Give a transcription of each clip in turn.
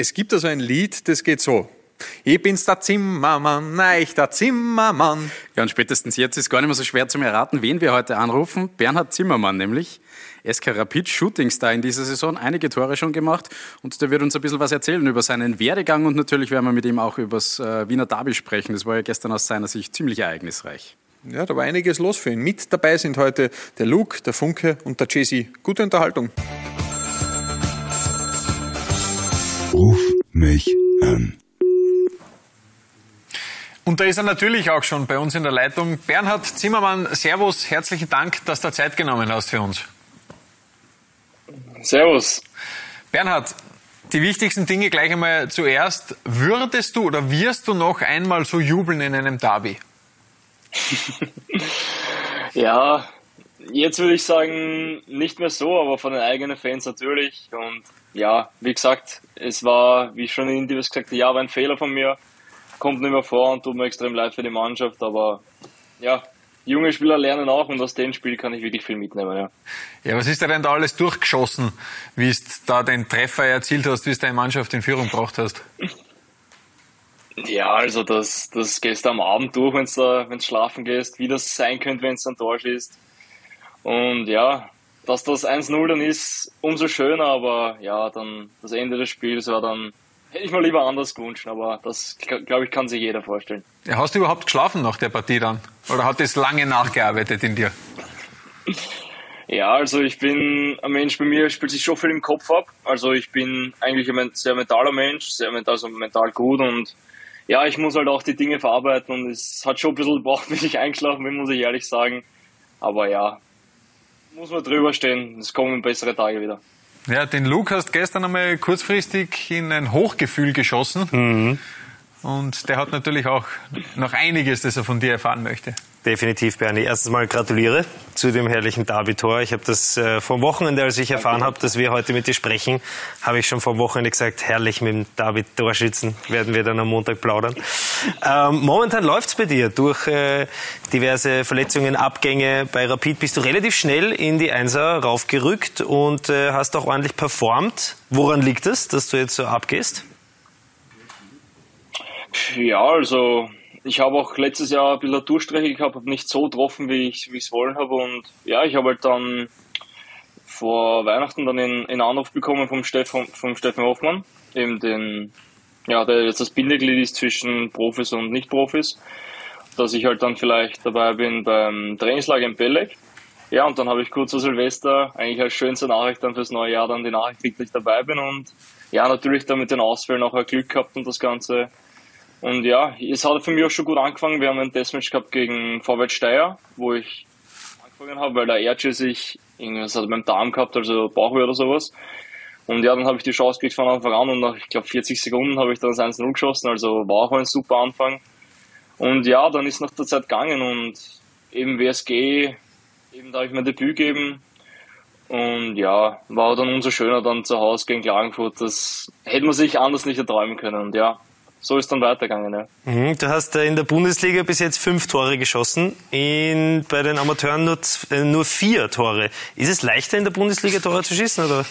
Es gibt also ein Lied, das geht so. Ich bin's der Zimmermann, nein, ich der Zimmermann. Ja, und spätestens jetzt ist gar nicht mehr so schwer zu erraten, wen wir heute anrufen. Bernhard Zimmermann nämlich. SK Rapid Shootingstar in dieser Saison, einige Tore schon gemacht und der wird uns ein bisschen was erzählen über seinen Werdegang und natürlich werden wir mit ihm auch über das äh, Wiener Derby sprechen. Das war ja gestern aus seiner Sicht ziemlich ereignisreich. Ja, da war einiges los für ihn. Mit dabei sind heute der Luke, der Funke und der Jesse. Gute Unterhaltung. Ruf mich an. Und da ist er natürlich auch schon bei uns in der Leitung. Bernhard Zimmermann, Servus, herzlichen Dank, dass du Zeit genommen hast für uns. Servus. Bernhard, die wichtigsten Dinge gleich einmal zuerst. Würdest du oder wirst du noch einmal so jubeln in einem Derby? ja, jetzt würde ich sagen, nicht mehr so, aber von den eigenen Fans natürlich. Und ja, wie gesagt, es war, wie ich schon in Interviews gesagt habe, ja, war ein Fehler von mir. Kommt nicht mehr vor und tut mir extrem leid für die Mannschaft, aber ja, junge Spieler lernen auch und aus dem Spiel kann ich wirklich viel mitnehmen. Ja, ja was ist dir denn da alles durchgeschossen, wie du da den Treffer erzielt hast, wie du deine Mannschaft in Führung gebracht hast? Ja, also das, das gehst du am Abend durch, wenn du wenn's schlafen gehst, wie das sein könnte, wenn es ein Tor schießt. Und ja, dass das 1-0 dann ist, umso schöner, aber ja, dann das Ende des Spiels war dann, hätte ich mal lieber anders gewünscht, aber das, glaube ich, kann sich jeder vorstellen. Ja, hast du überhaupt geschlafen nach der Partie dann? Oder hat es lange nachgearbeitet in dir? Ja, also ich bin ein Mensch, bei mir spielt sich schon viel im Kopf ab. Also ich bin eigentlich ein sehr mentaler Mensch, sehr mental, also mental gut und ja, ich muss halt auch die Dinge verarbeiten und es hat schon ein bisschen gebraucht, bis ich eingeschlafen bin, muss ich ehrlich sagen. Aber ja, muss man drüber stehen. Es kommen bessere Tage wieder. Ja, den Luke hast gestern einmal kurzfristig in ein Hochgefühl geschossen. Mhm. Und der hat natürlich auch noch einiges, das er von dir erfahren möchte. Definitiv, Bernie. Erstens mal gratuliere zu dem herrlichen Derby-Tor. Ich habe das äh, vom Wochenende, als ich erfahren habe, dass wir heute mit dir sprechen, habe ich schon vom Wochenende gesagt, herrlich mit dem Derby-Torschützen werden wir dann am Montag plaudern. Ähm, momentan läuft's bei dir. Durch äh, diverse Verletzungen, Abgänge bei Rapid bist du relativ schnell in die Einser raufgerückt und äh, hast auch ordentlich performt. Woran liegt es, dass du jetzt so abgehst? Ja, also ich habe auch letztes Jahr ein bisschen Durchstrecke gehabt, habe nicht so getroffen, wie ich es wollen habe. Und ja, ich habe halt dann vor Weihnachten dann in, in Anruf bekommen vom Steffen, vom Steffen Hoffmann, eben den, ja, der jetzt das Bindeglied ist zwischen Profis und Nicht-Profis, dass ich halt dann vielleicht dabei bin beim Trainingslager in Belek. Ja, und dann habe ich kurz vor Silvester eigentlich als schönste Nachricht dann fürs neue Jahr dann die Nachricht dass ich dabei bin und ja, natürlich dann mit den Ausfällen auch Glück gehabt und das Ganze und ja, es hat für mich auch schon gut angefangen. Wir haben ein Testmatch gehabt gegen Vorwärts Steyr, wo ich angefangen habe, weil der Erce sich irgendwas hat beim Darm gehabt, also Bauchweh oder sowas. Und ja, dann habe ich die Chance gekriegt von Anfang an und nach, ich glaube, 40 Sekunden habe ich dann das 1-0 geschossen, also war auch ein super Anfang. Und ja, dann ist nach der Zeit gegangen und eben WSG, eben darf ich mein Debüt geben. Und ja, war dann umso schöner dann zu Hause gegen Klagenfurt. Das hätte man sich anders nicht erträumen können. Und ja, so ist dann weitergegangen. Ja. Mhm, du hast in der Bundesliga bis jetzt fünf Tore geschossen, in, bei den Amateuren nur, äh, nur vier Tore. Ist es leichter in der Bundesliga Tore zu schießen? Oder?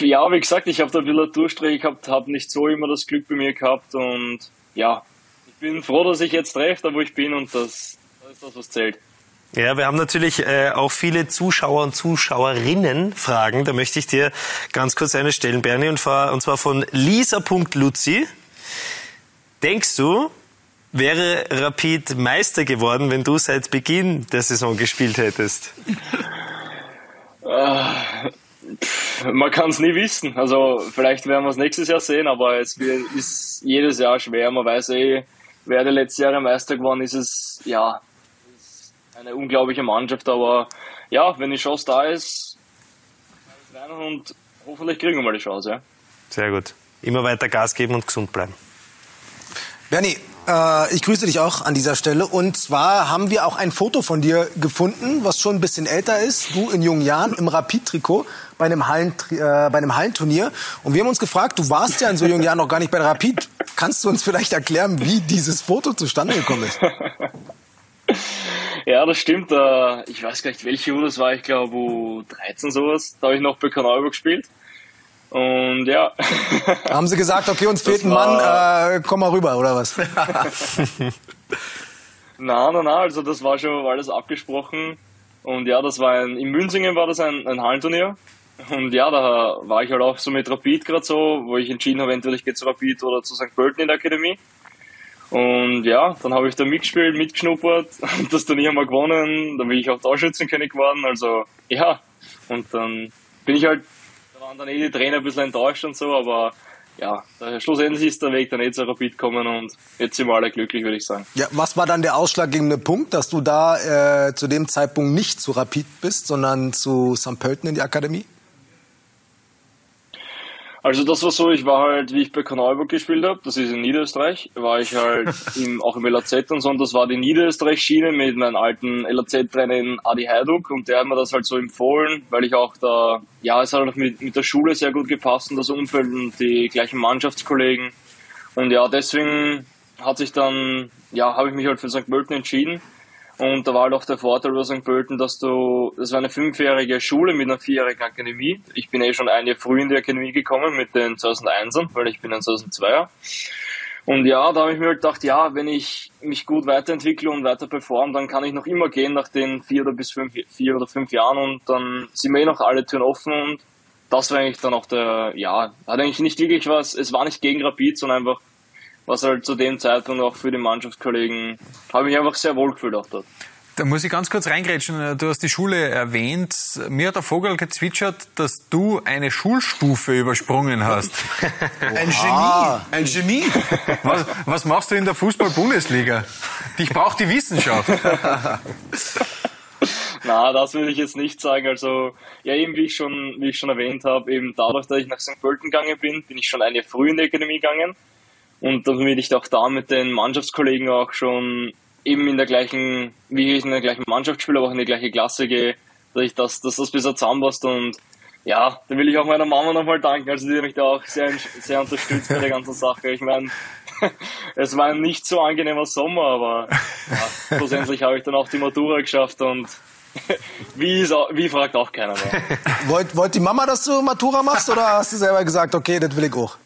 Ja, wie gesagt, ich habe da ein bisschen Durchstrecke gehabt, habe nicht so immer das Glück bei mir gehabt und ja, ich bin froh, dass ich jetzt treffe, da wo ich bin und das, das ist das, was zählt. Ja, wir haben natürlich äh, auch viele Zuschauer und Zuschauerinnen Fragen. Da möchte ich dir ganz kurz eine stellen, Bernie, und, und zwar von Lisa.luzi. Denkst du, wäre Rapid Meister geworden, wenn du seit Beginn der Saison gespielt hättest? Äh, man kann es nie wissen. Also vielleicht werden wir es nächstes Jahr sehen, aber es ist jedes Jahr schwer. Man weiß eh, wer der letzte Jahre Meister geworden ist, es ja eine unglaubliche Mannschaft, aber ja, wenn die Chance da ist, rein und hoffentlich kriegen wir mal die Chance. Ja. Sehr gut. Immer weiter Gas geben und gesund bleiben. Bernie, äh, ich grüße dich auch an dieser Stelle. Und zwar haben wir auch ein Foto von dir gefunden, was schon ein bisschen älter ist. Du in jungen Jahren im Rapid-Trikot bei einem, Hallen, äh, bei einem Hallenturnier. Und wir haben uns gefragt, du warst ja in so jungen Jahren noch gar nicht bei Rapid. Kannst du uns vielleicht erklären, wie dieses Foto zustande gekommen ist? Ja, das stimmt. Äh, ich weiß gar nicht, welche Uhr das war. Ich glaube, U13 sowas. Da habe ich noch bei Kanalburg gespielt. Und ja. Haben sie gesagt, okay, uns fehlt ein Mann, äh, komm mal rüber, oder was? Na, na, na, also das war schon alles abgesprochen. Und ja, das war ein, in Münzingen war das ein, ein Hallenturnier. Und ja, da war ich halt auch so mit Rapid gerade so, wo ich entschieden habe, entweder ich gehe zu Rapid oder zu St. Pölten in der Akademie. Und ja, dann habe ich da mitgespielt, mitgeschnuppert und das Turnier mal gewonnen. Dann bin ich auch Torschützenkönig geworden. Also ja, und dann bin ich halt, da waren dann eh die Trainer ein bisschen enttäuscht und so, aber ja, schlussendlich ist der Weg dann eh zu Rapid gekommen und jetzt sind wir alle glücklich, würde ich sagen. Ja, was war dann der ausschlaggebende Punkt, dass du da äh, zu dem Zeitpunkt nicht zu Rapid bist, sondern zu St. Pölten in die Akademie? Also das war so, ich war halt, wie ich bei Kanalburg gespielt habe, das ist in Niederösterreich, war ich halt im, auch im LAZ und so und das war die Niederösterreich-Schiene mit meinem alten LAZ-Trainer in Adi Heiduk und der hat mir das halt so empfohlen, weil ich auch da, ja, es hat auch mit, mit der Schule sehr gut gepasst und das Umfeld und die gleichen Mannschaftskollegen und ja, deswegen hat sich dann, ja, habe ich mich halt für St. Pölten entschieden und da war halt auch der Vorteil bei St. Pölten, dass du, das war eine fünfjährige Schule mit einer vierjährigen Akademie. Ich bin eh schon ein Jahr früh in die Akademie gekommen mit den 2001ern, weil ich bin ein 2002er. Und ja, da habe ich mir halt gedacht, ja, wenn ich mich gut weiterentwickle und weiter performe, dann kann ich noch immer gehen nach den vier oder bis fünf, vier oder fünf Jahren und dann sind mir eh noch alle Türen offen und das war eigentlich dann auch der, ja, hat eigentlich nicht wirklich was, es war nicht gegen Rapid, sondern einfach was halt zu dem Zeitpunkt auch für die Mannschaftskollegen, habe ich mich einfach sehr wohl gefühlt auch dort. Da muss ich ganz kurz reingrätschen. Du hast die Schule erwähnt. Mir hat der Vogel gezwitschert, dass du eine Schulstufe übersprungen hast. Ein Genie. Ein Genie. Was, was machst du in der Fußball-Bundesliga? Dich braucht die Wissenschaft. Na, das will ich jetzt nicht sagen. Also, ja, eben wie ich schon, wie ich schon erwähnt habe, eben dadurch, dass ich nach St. Pölten gegangen bin, bin ich schon eine früh in die Akademie gegangen. Und damit ich auch da mit den Mannschaftskollegen auch schon eben in der gleichen, wie ich in der gleichen Mannschaft spiele, aber auch in die gleiche Klasse gehe, dass ich das, dass das besser zusammenpasst und ja, da will ich auch meiner Mama nochmal danken, also die hat mich da auch sehr, sehr unterstützt bei der ganzen Sache. Ich meine, es war ein nicht so angenehmer Sommer, aber ja, schlussendlich habe ich dann auch die Matura geschafft und wie, ist, wie fragt auch keiner mehr. Wollt, wollt die Mama, dass du Matura machst oder hast du selber gesagt, okay, das will ich auch?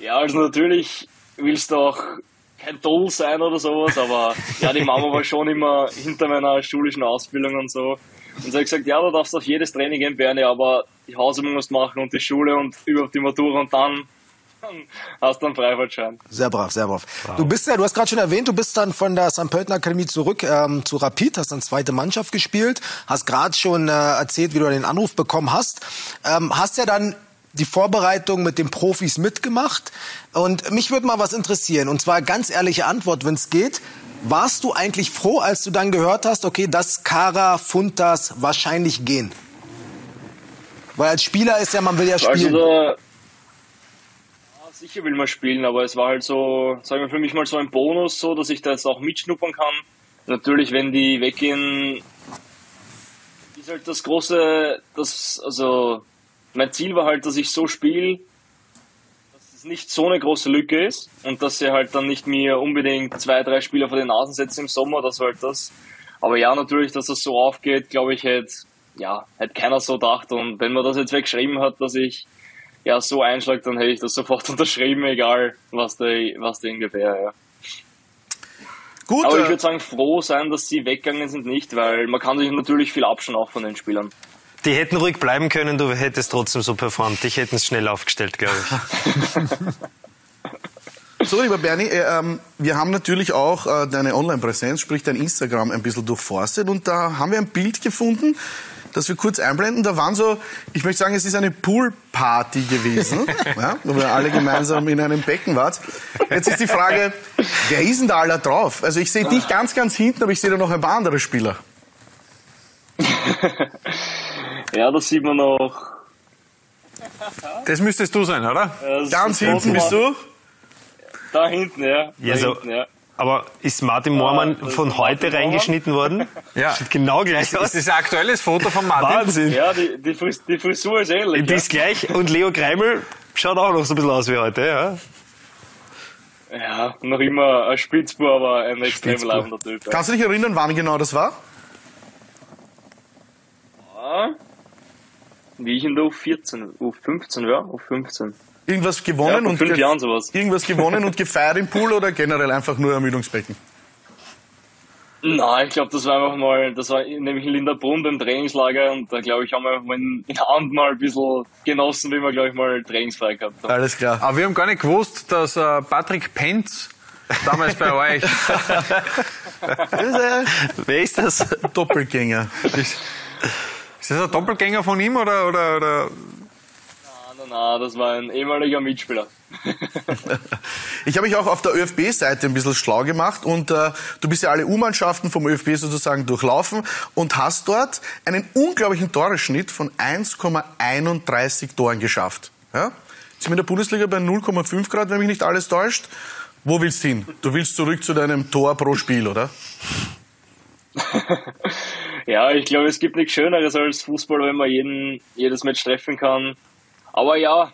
Ja, also natürlich willst du auch kein Toll sein oder sowas, aber ja, die Mama war schon immer hinter meiner schulischen Ausbildung und so. Und sie hat gesagt, ja, du darfst auf jedes Training gehen, Bernie, aber die Hausübung musst du machen und die Schule und überhaupt die Matura und dann, hast du einen Freifahrtschein. Sehr brav, sehr brav. Du bist ja, du hast gerade schon erwähnt, du bist dann von der St. Pölten Akademie zurück ähm, zu Rapid, hast dann zweite Mannschaft gespielt, hast gerade schon äh, erzählt, wie du den Anruf bekommen hast. Ähm, hast ja dann die Vorbereitung mit den Profis mitgemacht. Und mich würde mal was interessieren, und zwar ganz ehrliche Antwort, wenn es geht. Warst du eigentlich froh, als du dann gehört hast, okay, dass Kara, Funtas wahrscheinlich gehen? Weil als Spieler ist ja, man will ja Also spielen. da, ja, sicher will man spielen, aber es war halt so, sagen wir für mich mal so ein Bonus, so dass ich da jetzt auch mitschnuppern kann. Natürlich, wenn die weggehen, ist halt das große, das, also mein Ziel war halt, dass ich so spiele, dass es nicht so eine große Lücke ist und dass sie halt dann nicht mir unbedingt zwei, drei Spieler vor den Nasen setzen im Sommer, das war halt das. Aber ja, natürlich, dass das so aufgeht, glaube ich, hätte, ja, hätte keiner so gedacht. Und wenn man das jetzt weggeschrieben hat, dass ich ja so einschlag, dann hätte ich das sofort unterschrieben, egal was der, was der ungefähr, ja. Gut, Aber ich äh, würde sagen, froh sein, dass sie weggegangen sind, nicht, weil man kann sich natürlich viel abschauen auch von den Spielern. Die hätten ruhig bleiben können, du hättest trotzdem so performt. Ich hätte es schnell aufgestellt, glaube ich. So, lieber Bernie, äh, ähm, wir haben natürlich auch äh, deine Online-Präsenz, sprich dein Instagram, ein bisschen durchforstet und da haben wir ein Bild gefunden, das wir kurz einblenden. Da waren so, ich möchte sagen, es ist eine Poolparty gewesen, ja, wo wir alle gemeinsam in einem Becken wart. Jetzt ist die Frage, wer ist denn da aller drauf? Also ich sehe dich ganz, ganz hinten, aber ich sehe da noch ein paar andere Spieler. Ja, das sieht man noch. Das müsstest du sein, oder? das Ganz hinten bist du. Da hinten, ja. Ja, da so- hinten, ja. Aber ist Martin Moormann das ist von Martin heute Moormann. reingeschnitten worden? Ja. Sieht genau gleich Das aus. ist ein aktuelles Foto von Martin. Wahnsinn. Ja, die, die, Fris die Frisur ist ähnlich. Die ist gleich. Und Leo Greimel schaut auch noch so ein bisschen aus wie heute, ja. ja. ja, noch immer ein Spitzbub, aber ein extrem leibender Typ. Ja. Kannst du dich erinnern, wann genau das war? Ja. Wie ich in der U14, U15, ja, U15. Irgendwas gewonnen Ja, und fünf Jahren sowas. irgendwas gewonnen und gefeiert im Pool oder generell einfach nur Ermüdungsbecken? Nein, ich glaube, das war einfach mal, das war nämlich in Linderbrunn beim Trainingslager und da glaube ich, haben wir in, Abend mal ein bisschen genossen, wie wir, glaube ich, mal trainingsfrei gehabt haben. Alles klar. Aber wir haben gar nicht gewusst, dass äh, Patrick Penz damals bei euch Wer ist das? Doppelgänger. Ist. Das ein Doppelgänger von ihm oder, oder, oder Nein, nein, nein, das war ein ehemaliger Mitspieler. Ich habe mich auch auf der ÖFB-Seite ein bisschen schlau gemacht und äh, du bist ja alle U-Mannschaften vom ÖFB sozusagen durchlaufen und hast dort einen unglaublichen Toreschnitt von 1,31 Toren geschafft. Ja? Jetzt sind wir in der Bundesliga bei 0,5 Grad, wenn mich nicht alles täuscht. Wo willst du hin? Du willst zurück zu deinem Tor pro Spiel, oder? Ja, ich glaube, es gibt nichts Schöneres als Fußball, wenn man jeden, jedes Match treffen kann. Aber ja,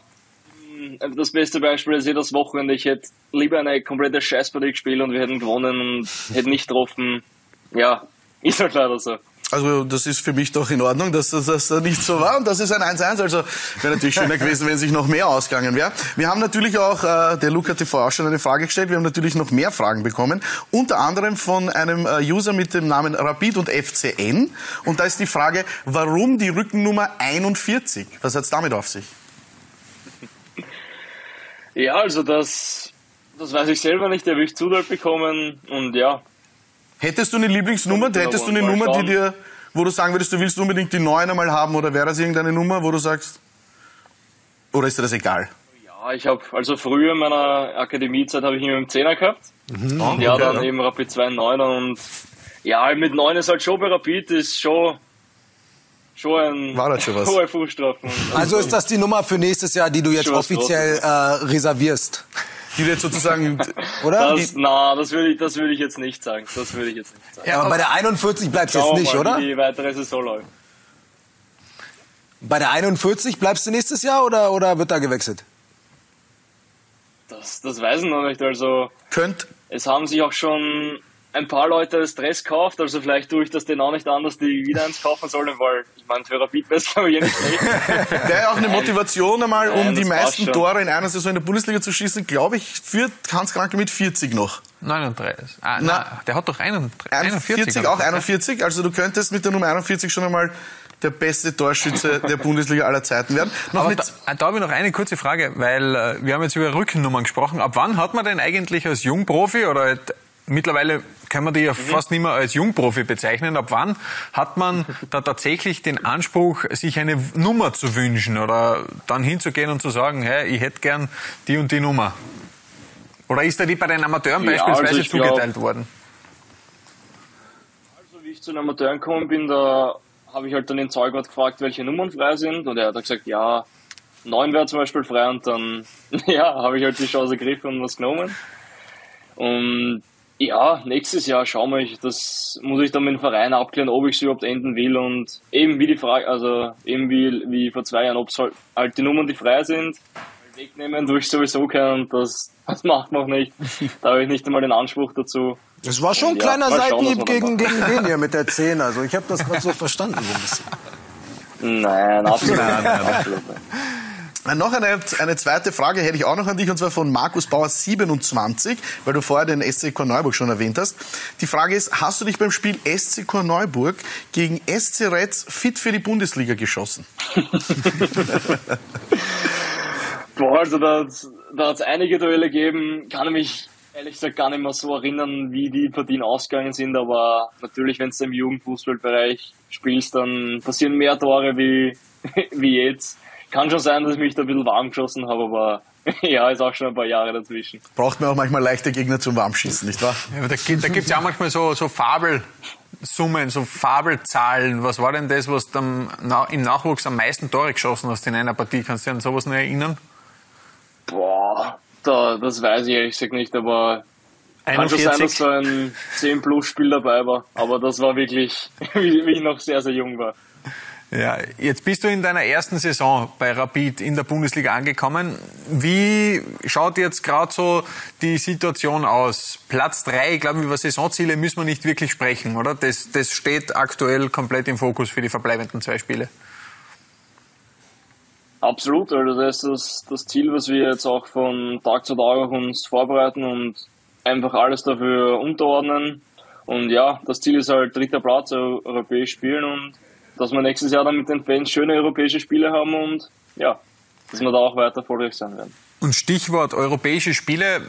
mh, das beste Beispiel ist jedes Wochenende. Ich hätte lieber eine komplette Scheißpartie gespielt und wir hätten gewonnen und hätten nicht getroffen. Ja, ist halt leider so. Also das ist für mich doch in Ordnung, dass das, das nicht so war. Und das ist ein 1-1. Also wäre natürlich schöner gewesen, wenn sich noch mehr ausgegangen wäre. Wir haben natürlich auch, äh, der Luca TV auch schon eine Frage gestellt. Wir haben natürlich noch mehr Fragen bekommen. Unter anderem von einem äh, User mit dem Namen Rapid und FCN. Und da ist die Frage, warum die Rückennummer 41? Was hat's damit auf sich? Ja, also das, das weiß ich selber nicht. Der will ich Zudalt bekommen und ja, Hättest du eine Lieblingsnummer? Ja, Hättest du eine Nummer, die dir, wo du sagen würdest, du willst unbedingt die 9 einmal haben? Oder wäre das irgendeine Nummer, wo du sagst, oder ist dir das egal? Ja, ich habe also früher in meiner Akademiezeit habe ich immer im Zehner gehabt. und ja, okay, dann ja. eben Rapid 2 Neuner und ja, mit 9 ist halt schon bei Rapid ist schon schon ein War das schon was? hohe Fußstrafen. Also ist das die Nummer für nächstes Jahr, die du jetzt offiziell äh, reservierst, Die du jetzt sozusagen, oder? das, na, das würde ich, das würde ich jetzt nicht sagen. Das würde ich jetzt nicht sagen. Aber bei der 41 bleibst du jetzt nicht, mal, oder? Wie die weitere Saison läuft. Bei der 41 bleibst du nächstes Jahr oder, oder wird da gewechselt? Das, das weiß ich noch nicht. Also könnt, es haben sich auch schon ein paar Leute das Dress gekauft, also vielleicht tue ich das denen auch nicht an, dass die wieder eins kaufen sollen, weil ich meine, für Rapid wäre es glaube ich eh nicht. Wäre ja auch eine Motivation einmal, um Nein, die meisten. Tore in einer Saison in der Bundesliga zu schießen, glaube ich, führt Hans Kranke mit 40 noch. 39? Ah, Na, na, der hat doch 41. 41, 41 auch 41. Also du könntest mit der Nummer 41 schon einmal der beste Torschütze der Bundesliga aller Zeiten werden. Noch Aber da, da habe ich noch eine kurze Frage, weil äh, wir haben jetzt über Rückennummern gesprochen. Ab wann hat man denn eigentlich als Jungprofi oder halt, mittlerweile können wir die ja Mhm. fast nicht mehr als Jungprofi bezeichnen. Ab wann hat man da tatsächlich den Anspruch, sich eine Nummer zu wünschen oder dann hinzugehen und zu sagen, hey, ich hätte gern die und die Nummer? Oder ist da die bei den Amateuren Ja, also beispielsweise glaub- zugeteilt worden? Also wie ich zu den Amateuren gekommen bin, da habe ich halt dann den Zeugwart gefragt, welche Nummern frei sind und er hat gesagt, ja, neun wäre zum Beispiel frei und dann, ja, habe ich halt die Chance ergriffen und was genommen. Und ja, nächstes Jahr schauen wir, ich, das muss ich dann mit dem Verein abklären, ob ich es überhaupt enden will und eben wie die Frage, also eben wie, wie vor zwei Jahren, ob es halt, halt die Nummern, die frei sind, wegnehmen, tue ich sowieso keinen und das, das macht man auch nicht. Da habe ich nicht einmal den Anspruch dazu. Das war schon ein kleiner Seitenhieb gegen, gegen den hier mit der 10. Also ich habe das gerade so verstanden so ein bisschen. Nein, absolut nicht. Absolut nicht. Noch eine, eine zweite Frage hätte ich auch noch an dich, und zwar von Markus Bauer 27, weil du vorher den SC Korneuburg schon erwähnt hast. Die Frage ist, hast du dich beim Spiel SC Korneuburg gegen SC Retz fit für die Bundesliga geschossen? Boah, also da, da hat es einige Duelle gegeben, kann ich mich ehrlich gesagt gar nicht mehr so erinnern, wie die Partien ausgegangen sind, aber natürlich, wenn du im Jugendfußballbereich spielst, dann passieren mehr Tore wie, wie jetzt. Kann schon sein, dass ich mich da ein bisschen warm geschossen habe, aber ja, ist auch schon ein paar Jahre dazwischen. Braucht man auch manchmal leichte Gegner zum Warmschießen, nicht wahr? Ja, da gibt gibt's ja auch manchmal so, so Fabelsummen, so Fabelzahlen. Was war denn das, was du im Nachwuchs am meisten Tore geschossen hast in einer Partie? Kannst du dich an sowas noch erinnern? Boah, da, das weiß ich ehrlich gesagt nicht, aber kann schon sein, dass so ein 10-Plus-Spiel dabei war. Aber das war wirklich, wie ich noch sehr, sehr jung war. Ja, jetzt bist du in deiner ersten Saison bei Rapid in der Bundesliga angekommen. Wie schaut jetzt gerade so die Situation aus? Platz drei, ich glaube, über Saisonziele müssen wir nicht wirklich sprechen, oder? Das, das steht aktuell komplett im Fokus für die verbleibenden zwei Spiele. Absolut, also das ist das, das Ziel, was wir jetzt auch von Tag zu Tag uns vorbereiten und einfach alles dafür unterordnen. Und ja, das Ziel ist halt dritter Platz, europäisch spielen und dass wir nächstes Jahr dann mit den Fans schöne europäische Spiele haben und ja, dass wir da auch weiter erfolgreich sein werden. Und Stichwort europäische Spiele,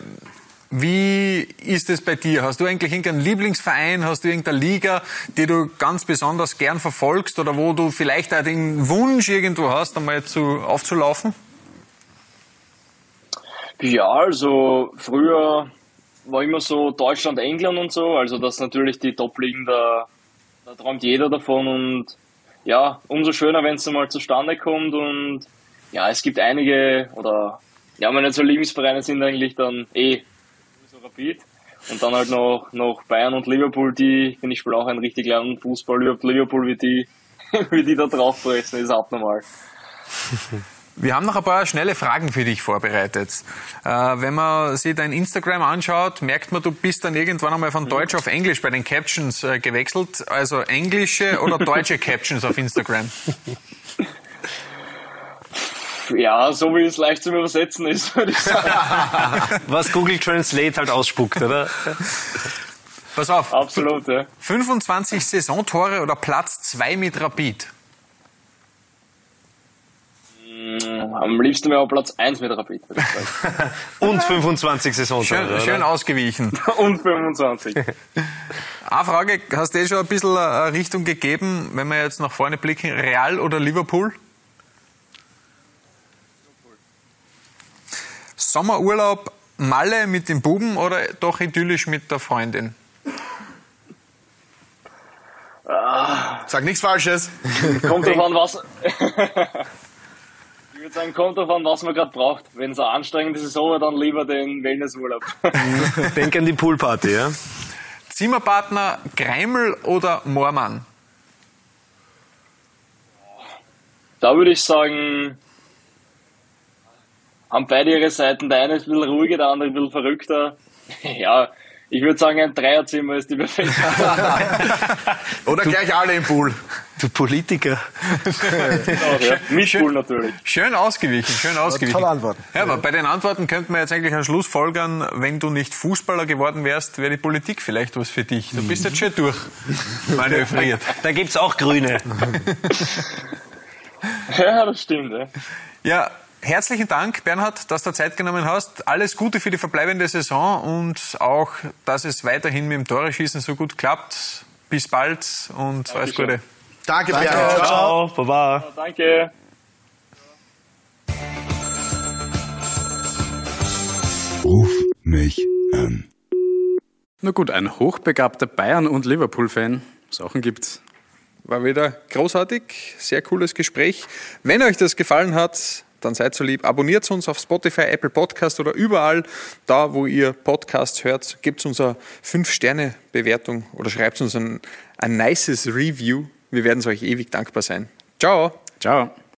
wie ist es bei dir? Hast du eigentlich irgendeinen Lieblingsverein? Hast du irgendeine Liga, die du ganz besonders gern verfolgst oder wo du vielleicht auch den Wunsch irgendwo hast, einmal zu, aufzulaufen? Ja, also früher war immer so Deutschland, England und so. Also das natürlich die Top-Ligen, da, da träumt jeder davon und ja, umso schöner, wenn es mal zustande kommt und ja, es gibt einige oder ja, meine so Lieblingsvereine sind eigentlich dann eh Rapid. Und dann halt noch, noch Bayern und Liverpool, die, finde ich, spielen auch einen richtig langen Fußball. Liverpool, wie die, wie die da drauf pressen, ist abnormal. Wir haben noch ein paar schnelle Fragen für dich vorbereitet. Äh, wenn man sich dein Instagram anschaut, merkt man, du bist dann irgendwann einmal von Deutsch auf Englisch bei den Captions äh, gewechselt. Also englische oder deutsche Captions auf Instagram? ja, so wie es leicht zum Übersetzen ist, würde ich sagen. Was Google Translate halt ausspuckt, oder? Pass auf. Absolut, ja. 25 Saisontore oder Platz 2 mit Rapid? Mm, am liebsten wäre Platz 1 mit Rapid. Und 25 Saisontore. Schön, schön ausgewichen. Und 25. Eine Frage, hast du eh schon ein bisschen eine Richtung gegeben, wenn wir jetzt nach vorne blicken, Real oder Liverpool? Sommerurlaub Malle mit den Buben oder doch idyllisch mit der Freundin? Sag nichts Falsches. Kommt drauf an, was. Kommt drauf an, was man gerade braucht. Wenn es eine anstrengende Saison war, dann lieber den Wellnessurlaub. Denk an die Poolparty, ja? Zimmerpartner Greimel oder Moormann? Da würde ich sagen, haben beide ihre Seiten. Der eine ist ein bisschen ruhiger, der andere ein bisschen verrückter. Ja, ich würde sagen, ein Dreierzimmer ist die perfekte. Oder gleich alle im Pool. Du Politiker. ja. Mit Pool natürlich. Schön ausgewichen, schön ausgewichen. Tolle Antworten. Ja, aber bei den Antworten könnte man jetzt eigentlich einen Schluss folgern, wenn du nicht Fußballer geworden wärst, wäre die Politik vielleicht was für dich. Du bist jetzt schon durch manövriert. Da gibt's auch Grüne. Ja, das stimmt. Ja. Ja, herzlichen Dank, Bernhard, dass du Zeit genommen hast. Alles Gute für die verbleibende Saison und auch, dass es weiterhin mit dem Tore-Schießen so gut klappt. Bis bald und alles Dankeschön. Gute. Danke, Danke. Bernd. Ciao, Baba. Danke. Ruf mich an. Na gut, ein hochbegabter Bayern- und Liverpool-Fan. Sachen gibt's. War wieder großartig, sehr cooles Gespräch. Wenn euch das gefallen hat, dann seid so lieb, abonniert uns auf Spotify, Apple Podcast oder überall da, wo ihr Podcasts hört. Gebt uns eine 5-Sterne-Bewertung oder schreibt uns ein, ein nices Review. Wir werden es euch ewig dankbar sein. Ciao! Ciao.